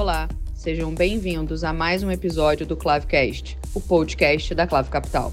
Olá, sejam bem-vindos a mais um episódio do Clavecast, o podcast da Clave Capital.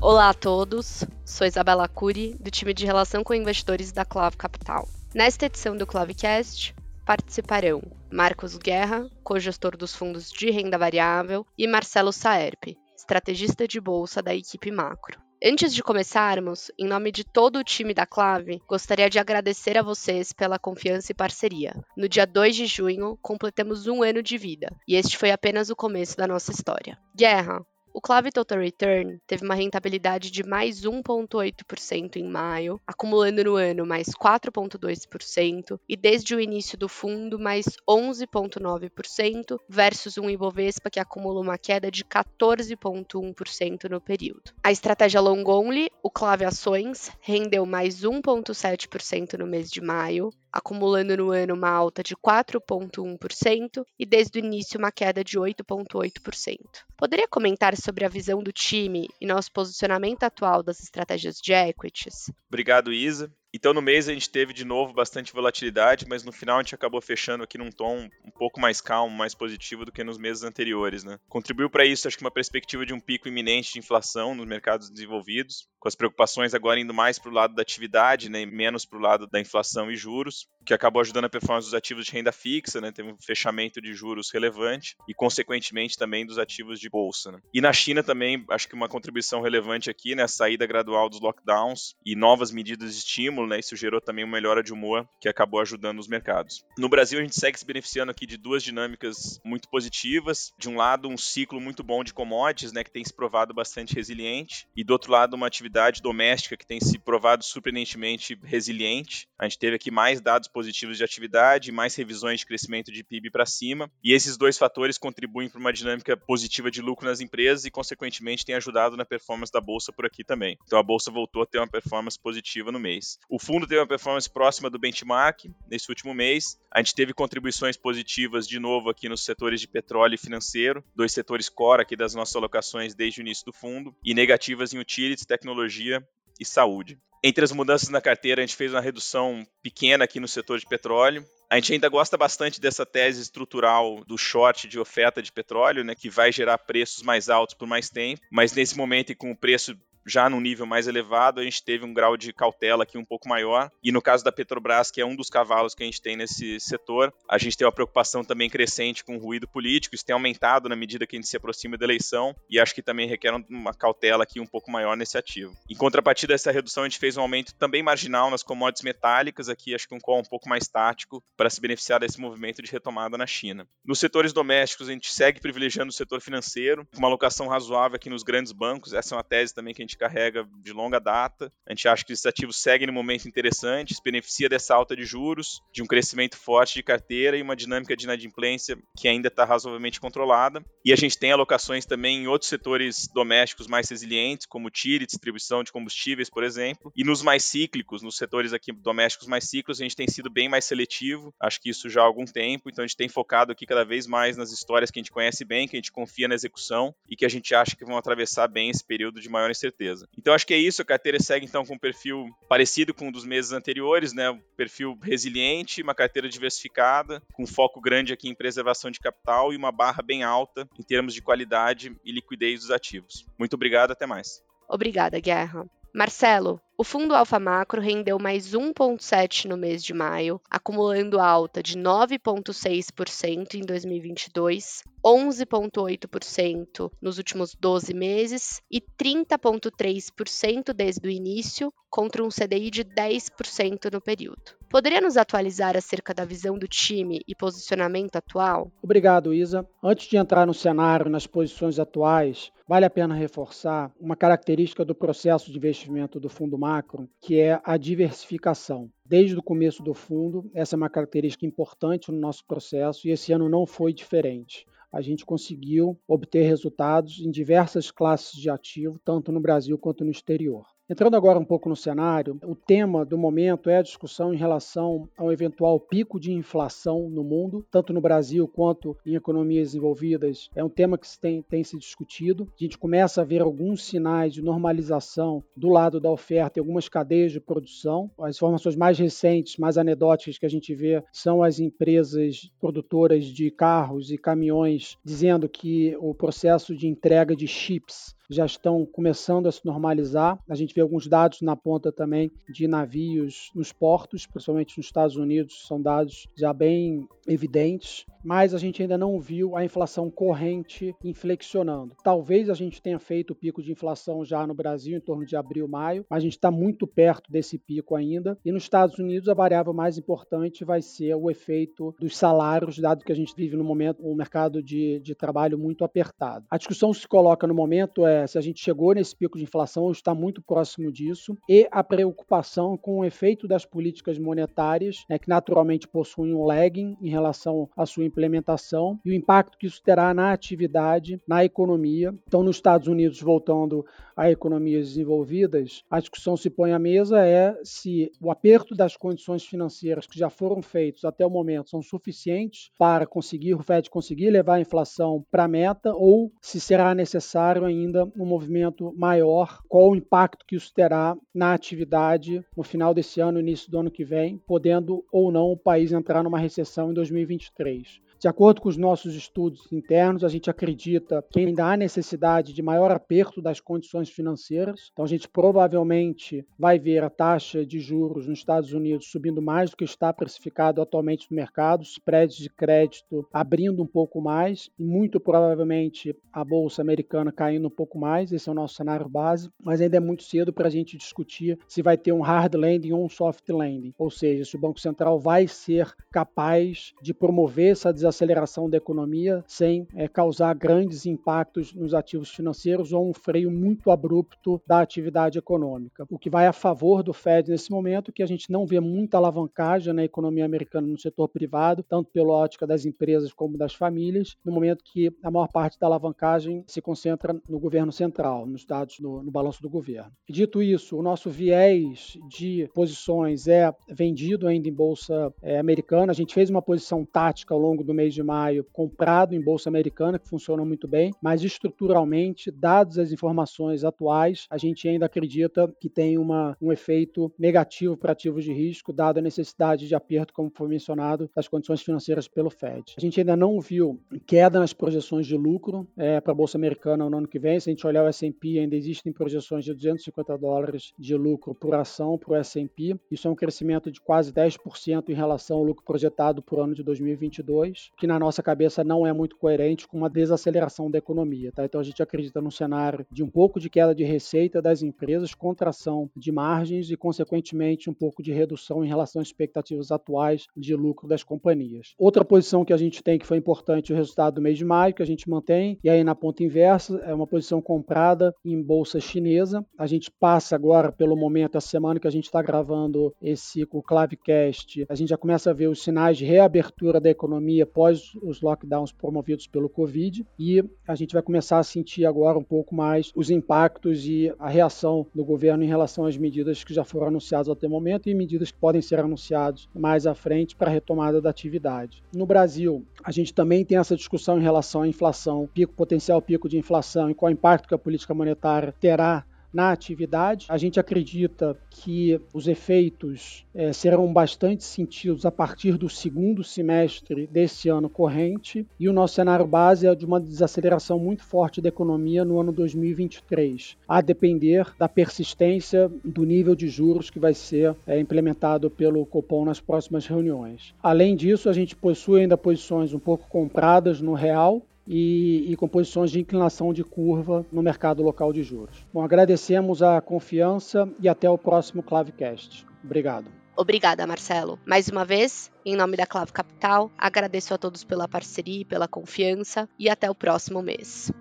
Olá a todos, sou Isabela Cury, do time de Relação com Investidores da Clave Capital. Nesta edição do Clavecast, participarão Marcos Guerra, co-gestor dos fundos de renda variável, e Marcelo Saerp, estrategista de bolsa da equipe macro. Antes de começarmos, em nome de todo o time da Clave, gostaria de agradecer a vocês pela confiança e parceria. No dia 2 de junho, completamos um ano de vida, e este foi apenas o começo da nossa história. Guerra, o Clave Total Return teve uma rentabilidade de mais 1,8% em maio, acumulando no ano mais 4,2% e desde o início do fundo mais 11,9% versus um Ibovespa que acumula uma queda de 14,1% no período. A estratégia long only, o Clave Ações, rendeu mais 1,7% no mês de maio, acumulando no ano uma alta de 4,1% e desde o início uma queda de 8,8%. Poderia comentar sobre a visão do time e nosso posicionamento atual das estratégias de equities? Obrigado, Isa. Então, no mês a gente teve de novo bastante volatilidade, mas no final a gente acabou fechando aqui num tom um pouco mais calmo, mais positivo do que nos meses anteriores. Né? Contribuiu para isso, acho que uma perspectiva de um pico iminente de inflação nos mercados desenvolvidos, com as preocupações agora indo mais para o lado da atividade, né, e menos para o lado da inflação e juros, que acabou ajudando a performance dos ativos de renda fixa, né, teve um fechamento de juros relevante e, consequentemente, também dos ativos de bolsa. Né? E na China também, acho que uma contribuição relevante aqui, né, a saída gradual dos lockdowns e novas medidas de estímulo né? Isso gerou também uma melhora de humor que acabou ajudando os mercados. No Brasil, a gente segue se beneficiando aqui de duas dinâmicas muito positivas. De um lado, um ciclo muito bom de commodities, né? Que tem se provado bastante resiliente. E do outro lado, uma atividade doméstica que tem se provado surpreendentemente resiliente. A gente teve aqui mais dados positivos de atividade, mais revisões de crescimento de PIB para cima. E esses dois fatores contribuem para uma dinâmica positiva de lucro nas empresas e, consequentemente, tem ajudado na performance da bolsa por aqui também. Então, a bolsa voltou a ter uma performance positiva no mês. O fundo teve uma performance próxima do benchmark nesse último mês. A gente teve contribuições positivas de novo aqui nos setores de petróleo e financeiro, dois setores core aqui das nossas alocações desde o início do fundo, e negativas em utilities, tecnologia e saúde. Entre as mudanças na carteira, a gente fez uma redução pequena aqui no setor de petróleo. A gente ainda gosta bastante dessa tese estrutural do short de oferta de petróleo, né, que vai gerar preços mais altos por mais tempo, mas nesse momento, e com o preço já num nível mais elevado, a gente teve um grau de cautela aqui um pouco maior. E no caso da Petrobras, que é um dos cavalos que a gente tem nesse setor, a gente tem uma preocupação também crescente com o ruído político. Isso tem aumentado na medida que a gente se aproxima da eleição e acho que também requer uma cautela aqui um pouco maior nesse ativo. Em contrapartida dessa redução, a gente fez um aumento também marginal nas commodities metálicas, aqui acho que um call um pouco mais tático para se beneficiar desse movimento de retomada na China. Nos setores domésticos, a gente segue privilegiando o setor financeiro, com uma alocação razoável aqui nos grandes bancos. Essa é uma tese também que a gente gente carrega de longa data. A gente acha que esses ativos seguem no momento interessante, se beneficia dessa alta de juros, de um crescimento forte de carteira e uma dinâmica de inadimplência que ainda está razoavelmente controlada. E a gente tem alocações também em outros setores domésticos mais resilientes, como tire, distribuição de combustíveis, por exemplo. E nos mais cíclicos, nos setores aqui domésticos mais cíclicos, a gente tem sido bem mais seletivo. Acho que isso já há algum tempo. Então a gente tem focado aqui cada vez mais nas histórias que a gente conhece bem, que a gente confia na execução e que a gente acha que vão atravessar bem esse período de maior incerteza certeza. Então acho que é isso, a carteira segue então com um perfil parecido com um dos meses anteriores, né? Um perfil resiliente, uma carteira diversificada, com foco grande aqui em preservação de capital e uma barra bem alta em termos de qualidade e liquidez dos ativos. Muito obrigado, até mais. Obrigada, Guerra. Marcelo, o fundo Alfa Macro rendeu mais 1,7% no mês de maio, acumulando alta de 9,6% em 2022, 11,8% nos últimos 12 meses e 30,3% desde o início, contra um CDI de 10% no período. Poderia nos atualizar acerca da visão do time e posicionamento atual? Obrigado, Isa. Antes de entrar no cenário, nas posições atuais, vale a pena reforçar uma característica do processo de investimento do fundo macro, que é a diversificação. Desde o começo do fundo, essa é uma característica importante no nosso processo e esse ano não foi diferente a gente conseguiu obter resultados em diversas classes de ativo, tanto no Brasil quanto no exterior. Entrando agora um pouco no cenário, o tema do momento é a discussão em relação ao eventual pico de inflação no mundo, tanto no Brasil quanto em economias desenvolvidas. É um tema que tem, tem se discutido. A gente começa a ver alguns sinais de normalização do lado da oferta em algumas cadeias de produção. As informações mais recentes, mais anedóticas que a gente vê são as empresas produtoras de carros e caminhões dizendo que o processo de entrega de chips já estão começando a se normalizar. A gente vê alguns dados na ponta também de navios nos portos, principalmente nos Estados Unidos, são dados já bem evidentes, mas a gente ainda não viu a inflação corrente inflexionando. Talvez a gente tenha feito o pico de inflação já no Brasil em torno de abril, maio, mas a gente está muito perto desse pico ainda. E nos Estados Unidos a variável mais importante vai ser o efeito dos salários, dado que a gente vive no momento um mercado de, de trabalho muito apertado. A discussão se coloca no momento é se a gente chegou nesse pico de inflação ou está muito próximo disso, e a preocupação com o efeito das políticas monetárias, né, que naturalmente possuem um lagging em relação à sua implementação e o impacto que isso terá na atividade, na economia. Então, nos Estados Unidos, voltando a economias desenvolvidas, a discussão se põe à mesa é se o aperto das condições financeiras que já foram feitos até o momento são suficientes para conseguir o Fed conseguir levar a inflação para a meta ou se será necessário ainda um movimento maior, qual o impacto que isso terá na atividade no final desse ano, início do ano que vem, podendo ou não o país entrar numa recessão em 2023. De acordo com os nossos estudos internos, a gente acredita que ainda há necessidade de maior aperto das condições financeiras. Então, a gente provavelmente vai ver a taxa de juros nos Estados Unidos subindo mais do que está precificado atualmente no mercado, spreads de crédito abrindo um pouco mais e muito provavelmente a bolsa americana caindo um pouco mais. Esse é o nosso cenário base, mas ainda é muito cedo para a gente discutir se vai ter um hard landing ou um soft landing, ou seja, se o Banco Central vai ser capaz de promover essa desaceleração desaceleração da economia sem é, causar grandes impactos nos ativos financeiros ou um freio muito abrupto da atividade econômica. O que vai a favor do Fed nesse momento, que a gente não vê muita alavancagem na economia americana no setor privado, tanto pela ótica das empresas como das famílias, no momento que a maior parte da alavancagem se concentra no governo central, nos dados no, no balanço do governo. Dito isso, o nosso viés de posições é vendido ainda em bolsa é, americana. A gente fez uma posição tática ao longo do mês de maio comprado em bolsa americana, que funciona muito bem, mas estruturalmente, dados as informações atuais, a gente ainda acredita que tem uma, um efeito negativo para ativos de risco, dada a necessidade de aperto, como foi mencionado, das condições financeiras pelo Fed. A gente ainda não viu queda nas projeções de lucro é, para a bolsa americana no ano que vem. Se a gente olhar o S&P, ainda existem projeções de 250 dólares de lucro por ação para o S&P. Isso é um crescimento de quase 10% em relação ao lucro projetado por ano de 2022 que na nossa cabeça não é muito coerente com uma desaceleração da economia. Tá? Então a gente acredita num cenário de um pouco de queda de receita das empresas, contração de margens e, consequentemente, um pouco de redução em relação às expectativas atuais de lucro das companhias. Outra posição que a gente tem que foi importante o resultado do mês de maio, que a gente mantém, e aí na ponta inversa é uma posição comprada em bolsa chinesa. A gente passa agora, pelo momento, a semana que a gente está gravando esse Clavecast, a gente já começa a ver os sinais de reabertura da economia após os lockdowns promovidos pelo Covid e a gente vai começar a sentir agora um pouco mais os impactos e a reação do governo em relação às medidas que já foram anunciadas até o momento e medidas que podem ser anunciadas mais à frente para a retomada da atividade. No Brasil, a gente também tem essa discussão em relação à inflação, pico potencial pico de inflação e qual impacto que a política monetária terá na atividade. A gente acredita que os efeitos é, serão bastante sentidos a partir do segundo semestre desse ano corrente e o nosso cenário base é de uma desaceleração muito forte da economia no ano 2023, a depender da persistência do nível de juros que vai ser é, implementado pelo Copom nas próximas reuniões. Além disso, a gente possui ainda posições um pouco compradas no real e, e com posições de inclinação de curva no mercado local de juros. Bom, agradecemos a confiança e até o próximo Clavecast. Obrigado. Obrigada, Marcelo. Mais uma vez, em nome da Clave Capital, agradeço a todos pela parceria e pela confiança e até o próximo mês.